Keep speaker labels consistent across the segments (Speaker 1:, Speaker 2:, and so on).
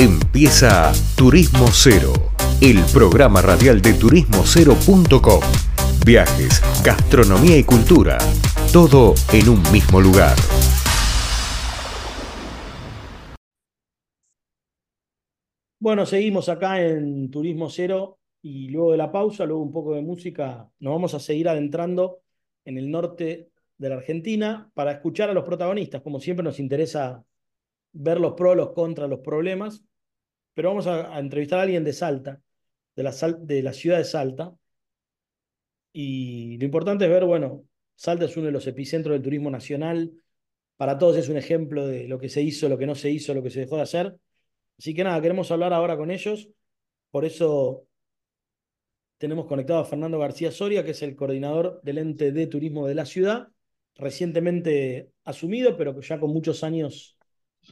Speaker 1: Empieza Turismo Cero, el programa radial de turismocero.com. Viajes, gastronomía y cultura, todo en un mismo lugar.
Speaker 2: Bueno, seguimos acá en Turismo Cero y luego de la pausa, luego un poco de música, nos vamos a seguir adentrando en el norte de la Argentina para escuchar a los protagonistas. Como siempre nos interesa ver los pros, los contras, los problemas, pero vamos a, entrevistar a alguien de Salta, de la, de la ciudad de Salta. Y lo importante es ver, bueno, Salta es uno de los epicentros del turismo nacional. Para todos es un ejemplo de lo que se hizo, lo que no se hizo, lo que se dejó de hacer. Así que nada, queremos hablar ahora con ellos. Por eso tenemos conectado a Fernando García Soria, que es el coordinador del ente de turismo de la ciudad, recientemente asumido, pero ya con muchos años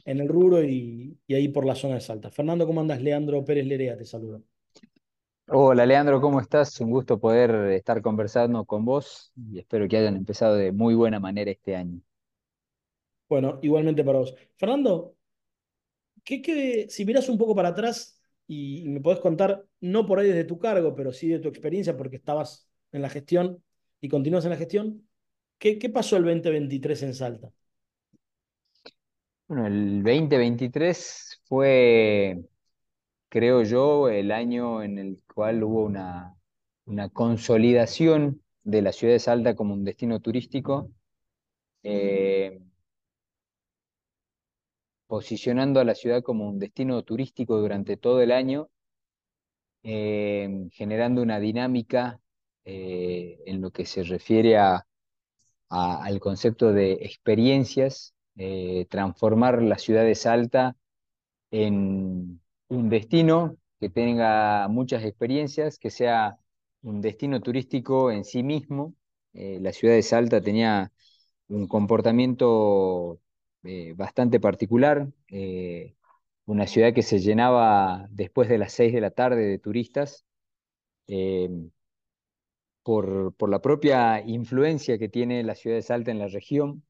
Speaker 2: en el rubro y, ahí por la zona de Salta. Fernando, ¿cómo andas? Leandro Pérez Lerea te saluda.
Speaker 3: Hola Leandro, ¿cómo estás? Un gusto poder estar conversando con vos y espero que hayan empezado de muy buena manera este año.
Speaker 2: Bueno, igualmente para vos. Fernando, ¿qué, si miras un poco para atrás y, me podés contar, no por ahí desde tu cargo, pero sí de tu experiencia, porque estabas en la gestión y continúas en la gestión, ¿qué, qué pasó el 2023 en Salta?
Speaker 3: Bueno, el 2023 fue, creo yo, el año en el cual hubo una, consolidación de la ciudad de Salta como un destino turístico, eh, posicionando a la ciudad como un destino turístico durante todo el año, eh, generando una dinámica eh, en lo que se refiere al concepto de experiencias eh, transformar la ciudad de Salta en un destino que tenga muchas experiencias, que sea un destino turístico en sí mismo. Eh, la ciudad de Salta tenía un comportamiento eh, bastante particular, una ciudad que se llenaba después de las 6 de la tarde de turistas. Por, por la propia influencia que tiene la ciudad de Salta en la región,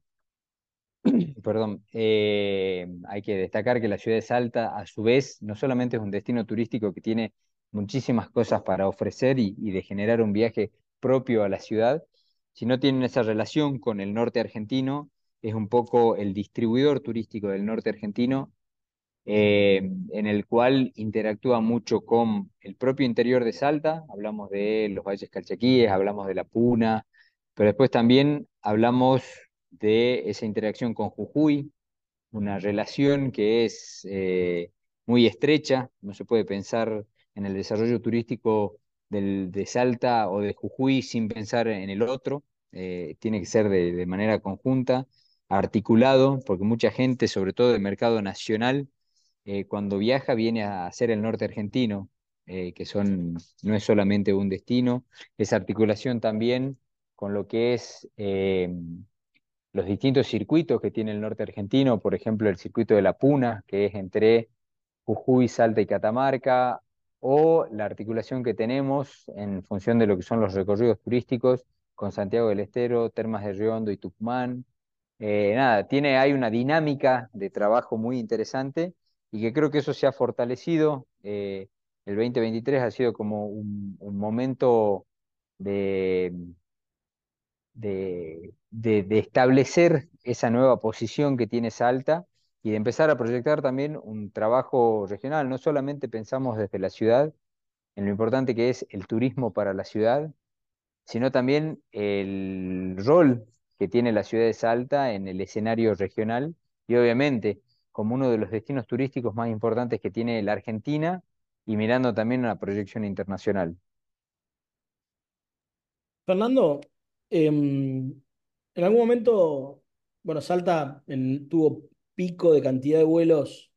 Speaker 3: Perdón, eh, hay que destacar que la ciudad de Salta, a su vez, no solamente es un destino turístico que tiene muchísimas cosas para ofrecer y, de generar un viaje propio a la ciudad, sino tiene esa relación con el norte argentino, es un poco el distribuidor turístico del norte argentino, eh, en el cual interactúa mucho con el propio interior de Salta, hablamos de los valles calchaquíes, hablamos de la Puna, pero después también hablamos de esa interacción con Jujuy, una relación que es eh, muy estrecha, no se puede pensar en el desarrollo turístico del, de Salta o de Jujuy sin pensar en el otro, eh, tiene que ser de, manera conjunta, articulado, porque mucha gente, sobre todo del mercado nacional, eh, cuando viaja viene a hacer el norte argentino, que son, no es solamente un destino, es articulación también con lo que es los distintos circuitos que tiene el norte argentino, por ejemplo, el circuito de la Puna, que es entre Jujuy, Salta y Catamarca, o la articulación que tenemos en función de lo que son los recorridos turísticos con Santiago del Estero, Termas de Riondo y Tucumán. Eh, nada, tiene, hay una dinámica de trabajo muy interesante y que creo que eso se ha fortalecido. Eh, el 2023 ha sido como un momento de, de, establecer esa nueva posición que tiene Salta y de empezar a proyectar también un trabajo regional. No solamente pensamos desde la ciudad en lo importante que es el turismo para la ciudad, sino también el rol que tiene la ciudad de Salta en el escenario regional y obviamente como uno de los destinos turísticos más importantes que tiene la Argentina y mirando también una proyección internacional.
Speaker 2: Fernando, Em, en algún momento, bueno, Salta tuvo pico de cantidad de vuelos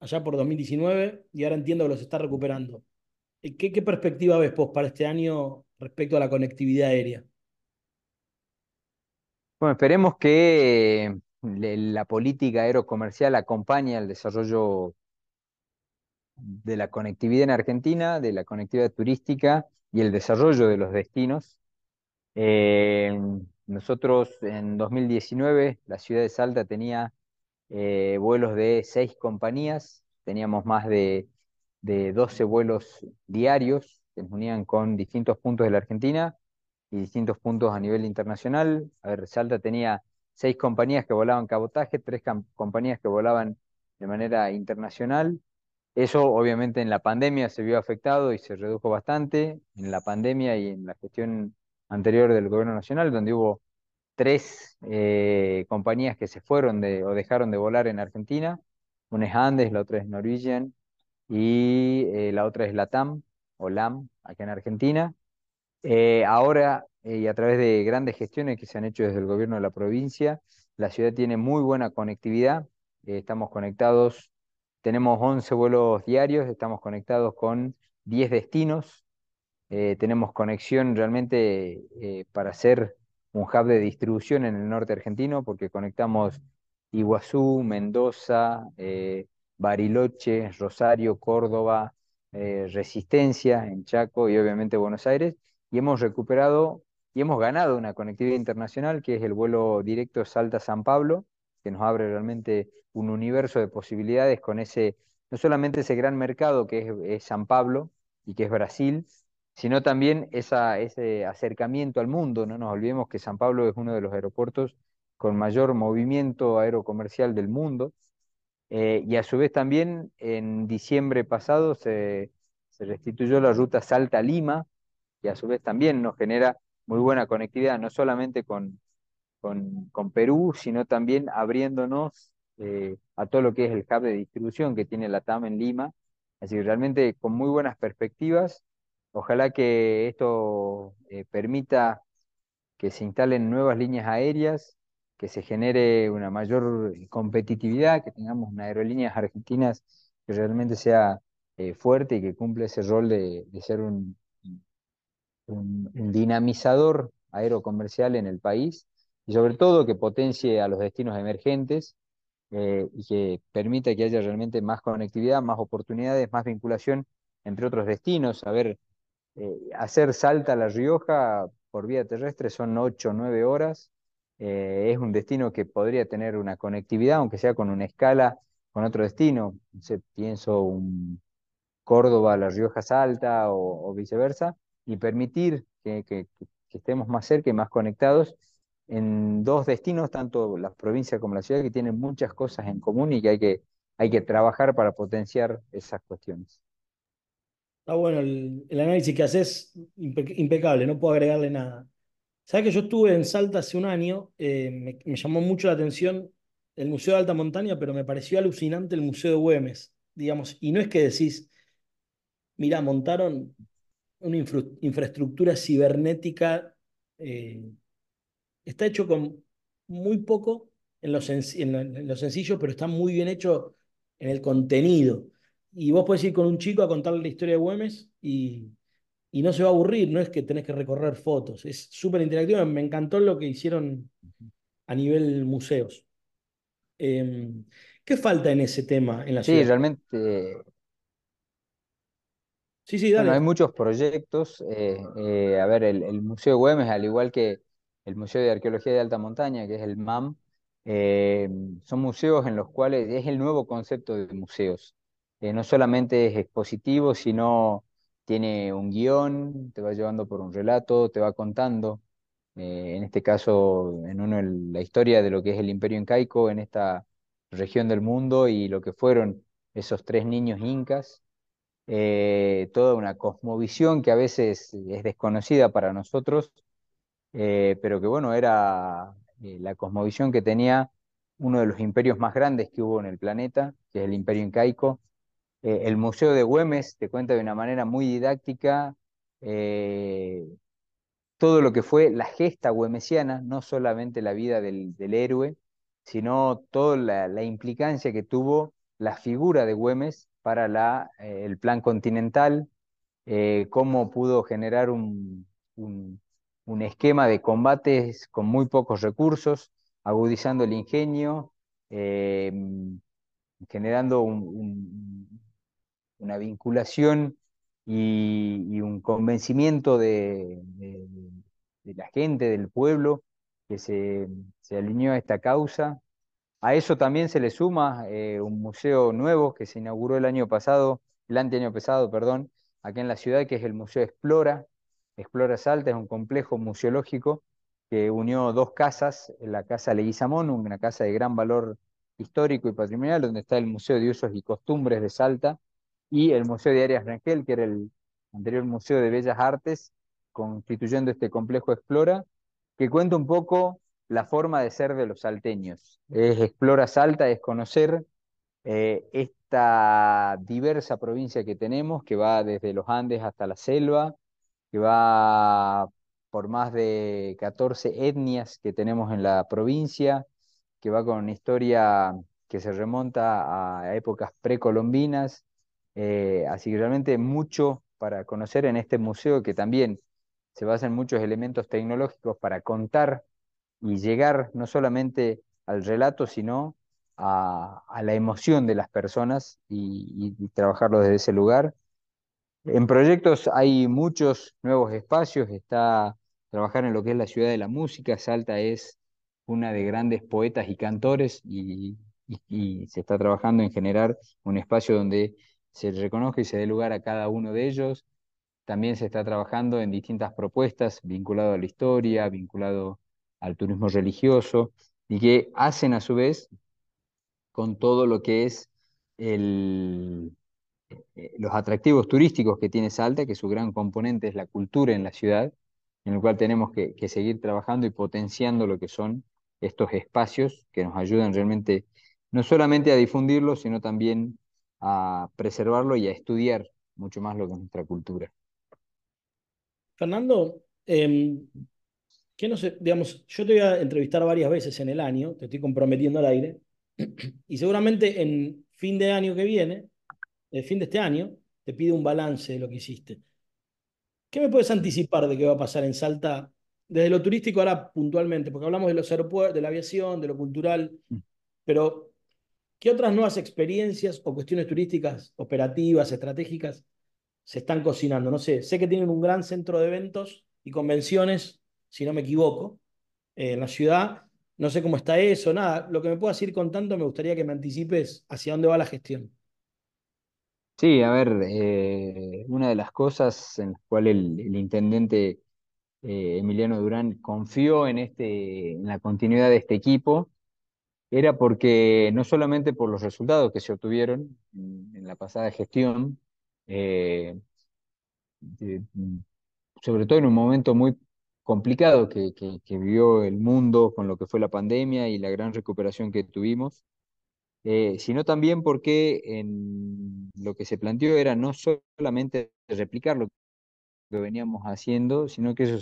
Speaker 2: allá por 2019 y ahora entiendo que los está recuperando. ¿Qué, qué perspectiva ves vos para este año respecto a la conectividad aérea?
Speaker 3: Bueno, esperemos que la política aerocomercial acompañe al desarrollo de la conectividad en Argentina, de la conectividad turística y el desarrollo de los destinos. Eh, nosotros en 2019, la ciudad de Salta tenía eh, vuelos de seis compañías, teníamos más de, de 12 vuelos diarios que nos unían con distintos puntos de la Argentina y distintos puntos a nivel internacional. A ver, Salta tenía seis compañías que volaban cabotaje, tres compañías que volaban de manera internacional. Eso obviamente en la pandemia se vio afectado y se redujo bastante, en la pandemia y en la gestión anterior del gobierno nacional, donde hubo tres eh, compañías que se fueron de, o dejaron de volar en Argentina. Una es Andes, la otra es Norwegian y eh, la otra es LATAM o LAM, acá en Argentina. Eh, ahora, y a través de grandes gestiones que se han hecho desde el gobierno de la provincia, la ciudad tiene muy buena conectividad. estamos conectados, tenemos 11 vuelos diarios, estamos conectados con 10 destinos. Tenemos conexión realmente para hacer un hub de distribución en el norte argentino porque conectamos Iguazú, Mendoza, eh, Bariloche, Rosario, Córdoba, eh, Resistencia en Chaco y obviamente Buenos Aires. Y hemos recuperado y hemos ganado una conectividad internacional que es el vuelo directo Salta-San Pablo, que nos abre realmente un universo de posibilidades con ese, no solamente ese gran mercado que es San Pablo y que es Brasil, sino también ese acercamiento al mundo. No nos olvidemos que San Pablo es uno de los aeropuertos con mayor movimiento aerocomercial del mundo. Eh, y a su vez también en diciembre pasado se, restituyó la ruta Salta-Lima, y a su vez también nos genera muy buena conectividad, no solamente con, con, con Perú, sino también abriéndonos eh, a todo lo que es el hub de distribución que tiene la TAM en Lima. Así que realmente con muy buenas perspectivas Ojalá que esto eh, permita que se instalen nuevas líneas aéreas, que se genere una mayor competitividad, que tengamos una aerolíneas argentinas que realmente sea eh, fuerte y que cumpla ese rol de, ser un, dinamizador aerocomercial en el país y sobre todo que potencie a los destinos emergentes eh, y que permita que haya realmente más conectividad, más oportunidades, más vinculación entre otros destinos. A eh, hacer Salta a La Rioja por vía terrestre son 8 o 9 horas. Eh, es un destino que podría tener una conectividad, aunque sea con una escala con otro destino. Pienso un Córdoba, La Rioja, Salta o, viceversa, y permitir que, estemos más cerca y más conectados en dos destinos, tanto la provincia como la ciudad, que tienen muchas cosas en común y que, hay que trabajar para potenciar esas cuestiones.
Speaker 2: Está bueno el, análisis que haces, impecable, no puedo agregarle nada. Sabes que yo estuve en Salta hace un año, eh, me, llamó mucho la atención el Museo de Alta Montaña, pero me pareció alucinante el Museo de Güemes, digamos, y no es que decís, mira, montaron una infraestructura cibernética, eh, está hecho con muy poco en lo, en lo sencillo, pero está muy bien hecho en el contenido y vos podés ir con un chico a contarle la historia de Güemes y, y no se va a aburrir, no es que tenés que recorrer fotos, es súper interactivo, me encantó lo que hicieron a nivel museos. Em, ¿Qué falta en ese tema en la ciudad?
Speaker 3: Sí, realmente.
Speaker 2: Sí, sí, dale.
Speaker 3: hay muchos proyectos. Eh, eh, a ver, el, Museo de Güemes, al igual que el Museo de Arqueología de Alta Montaña, que es el MAM, eh, son museos en los cuales es el nuevo concepto de museos. Eh, no solamente es expositivo, sino tiene un guion, te va llevando por un relato, te va contando, eh, en este caso, en uno, la historia de lo que es el imperio incaico en esta región del mundo y lo que fueron esos tres niños incas, eh, toda una cosmovisión que a veces es desconocida para nosotros, pero que bueno, era la cosmovisión que tenía uno de los imperios más grandes que hubo en el planeta, que es el imperio incaico, eh, el Museo de Güemes te cuenta de una manera muy didáctica eh, todo lo que fue la gesta güemesiana, no solamente la vida del, héroe, sino toda la, implicancia que tuvo la figura de Güemes para eh, el plan continental, cómo pudo generar un, un, esquema de combates con muy pocos recursos, agudizando el ingenio, generando un, una vinculación y, un convencimiento de, la gente, del pueblo, que se, alineó a esta causa A eso también se le suma eh, un museo nuevo que se inauguró el año pasado, el anteaño pasado, perdón, acá en la ciudad, que es el Museo Explora. Explora Salta es un complejo museológico que unió dos casas, la Casa Leguizamón, una casa de gran valor histórico y patrimonial, donde está el Museo de Usos y Costumbres de Salta, y el Museo de Arias Rangel, que era el anterior Museo de Bellas Artes, constituyendo este complejo Explora, que cuenta un poco la forma de ser de los salteños. Es Explora Salta, es conocer eh, esta diversa provincia que tenemos, que va desde los Andes hasta la selva, que va por más de 14 etnias que tenemos en la provincia, que va con una historia que se remonta a épocas precolombinas, eh, así que realmente mucho para conocer en este museo que también se basa en muchos elementos tecnológicos para contar y llegar no solamente al relato, sino a, la emoción de las personas y, trabajarlo desde ese lugar. En proyectos hay muchos nuevos espacios, está trabajar en lo que es la ciudad de la música, Salta es una de grandes poetas y cantores y, y se está trabajando en generar un espacio donde se reconozca y se dé lugar a cada uno de ellos. También se está trabajando en distintas propuestas vinculado a la historia, vinculado al turismo religioso, y que hacen a su vez con todo lo que es el, eh, los atractivos turísticos que tiene Salta, que su gran componente es la cultura en la ciudad, en el cual tenemos que, seguir trabajando y potenciando lo que son estos espacios que nos ayudan realmente no solamente a difundirlo, sino también a preservarlo y a estudiar mucho más lo que es nuestra cultura.
Speaker 2: Fernando, em, ¿qué no sé? Digamos, yo te voy a entrevistar varias veces en el año, te estoy comprometiendo al aire, y seguramente en fin de año que viene, el fin de este año, te pido un balance de lo que hiciste. ¿Qué me puedes anticipar de qué va a pasar en Salta desde lo turístico ahora puntualmente? Porque hablamos de los aeropuertos, de la aviación, de lo cultural, mm. pero ¿Qué otras nuevas experiencias o cuestiones turísticas, operativas, estratégicas se están cocinando? No sé, sé que tienen un gran centro de eventos y convenciones, si no me equivoco, eh, en la ciudad. No sé cómo está eso, nada. Lo que me puedas ir contando, me gustaría que me anticipes hacia dónde va la gestión.
Speaker 3: Sí, a ver, eh, una de las cosas en las cuales el, intendente eh, Emiliano Durán confió en, este, en la continuidad de este equipo era porque no solamente por los resultados que se obtuvieron en, la pasada gestión, eh, sobre todo en un momento muy complicado que, que, vivió el mundo con lo que fue la pandemia y la gran recuperación que tuvimos, eh, sino también porque en lo que se planteó era no solamente replicar lo que veníamos haciendo, sino que eso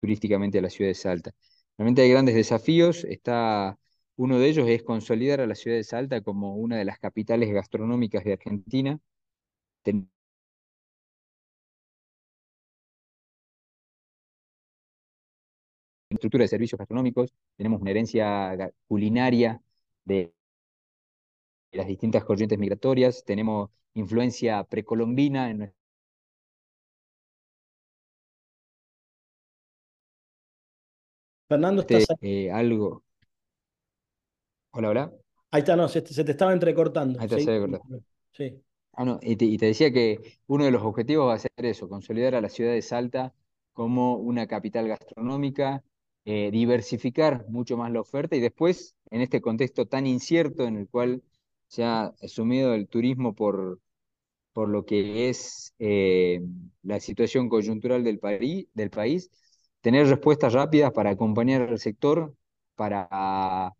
Speaker 3: turísticamente a la ciudad de Salta. Realmente hay grandes desafíos. Está, uno de ellos es consolidar a la ciudad de Salta como una de las capitales gastronómicas de Argentina. estructura de servicios gastronómicos, tenemos una herencia culinaria de las distintas corrientes migratorias, tenemos influencia precolombina en
Speaker 2: Fernando, ¿estás
Speaker 3: eh, algo. Hola, hola.
Speaker 2: Ahí está, no, se, te estaba entrecortando.
Speaker 3: Ahí está, se ve, Sí. Ah, no, y te, decía que uno de los objetivos va a ser eso, consolidar a la ciudad de Salta como una capital gastronómica, eh, diversificar mucho más la oferta y después, en este contexto tan incierto en el cual se ha asumido el turismo por, por lo que es eh, la situación coyuntural del, del país, tener respuestas rápidas para acompañar al sector, para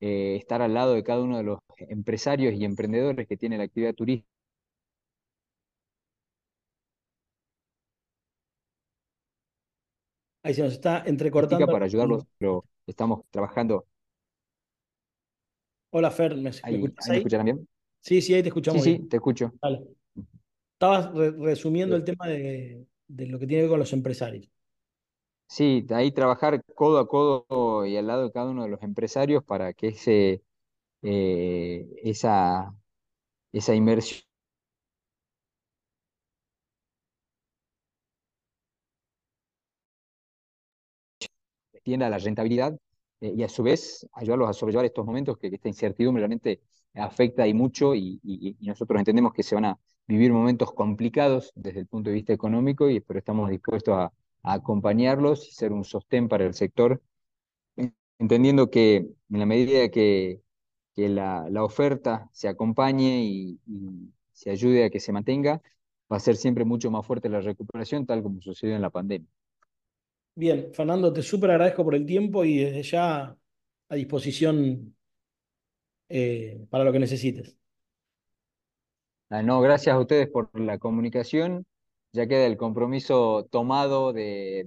Speaker 3: eh, estar al lado de cada uno de los empresarios y emprendedores que tiene la actividad turística.
Speaker 2: Ahí se nos está entrecortando.
Speaker 3: Para ayudarlos, pero estamos trabajando.
Speaker 2: Hola Fer, ¿me,
Speaker 3: escuchan bien?
Speaker 2: Sí, sí, ahí te escuchamos.
Speaker 3: Sí, sí, te escucho.
Speaker 2: Estabas resumiendo el tema de, de lo que tiene que ver con los empresarios.
Speaker 3: Sí, ahí trabajar codo a codo y al lado de cada uno de los empresarios para que ese, eh, esa, esa inversión tienda la rentabilidad eh, y a su vez ayudarlos a sobrellevar estos momentos que, esta incertidumbre realmente afecta y mucho y, nosotros entendemos que se van a vivir momentos complicados desde el punto de vista económico, y, pero estamos dispuestos a, acompañarlos y ser un sostén para el sector, entendiendo que en la medida que, que la, la, oferta se acompañe y, se ayude a que se mantenga, va a ser siempre mucho más fuerte la recuperación, tal como sucedió en la pandemia.
Speaker 2: Bien, Fernando, te súper agradezco por el tiempo y desde ya a disposición eh, para lo que necesites.
Speaker 3: Ah, no, gracias a ustedes por la comunicación. Ya queda el compromiso tomado de,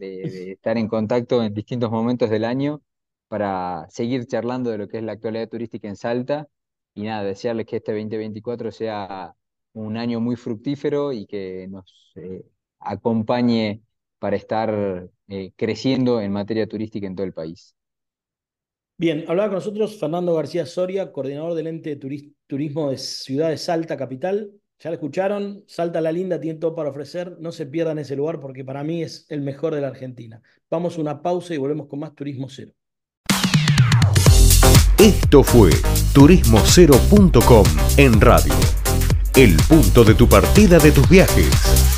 Speaker 3: estar en contacto en distintos momentos del año para seguir charlando de lo que es la actualidad turística en Salta. Y nada, desearles que este 2024 sea un año muy fructífero y que nos eh, acompañe para estar eh, creciendo en materia turística en todo el país.
Speaker 2: Bien, hablaba con nosotros Fernando García Soria, coordinador del ente de turismo de Ciudad de Salta, capital. Ya lo escucharon, Salta la Linda tiene todo para ofrecer, no se pierdan ese lugar porque para mí es el mejor de la Argentina. Vamos a una pausa y volvemos con más Turismo Cero.
Speaker 1: Esto fue turismocero.com en radio el punto de tu partida de tus viajes.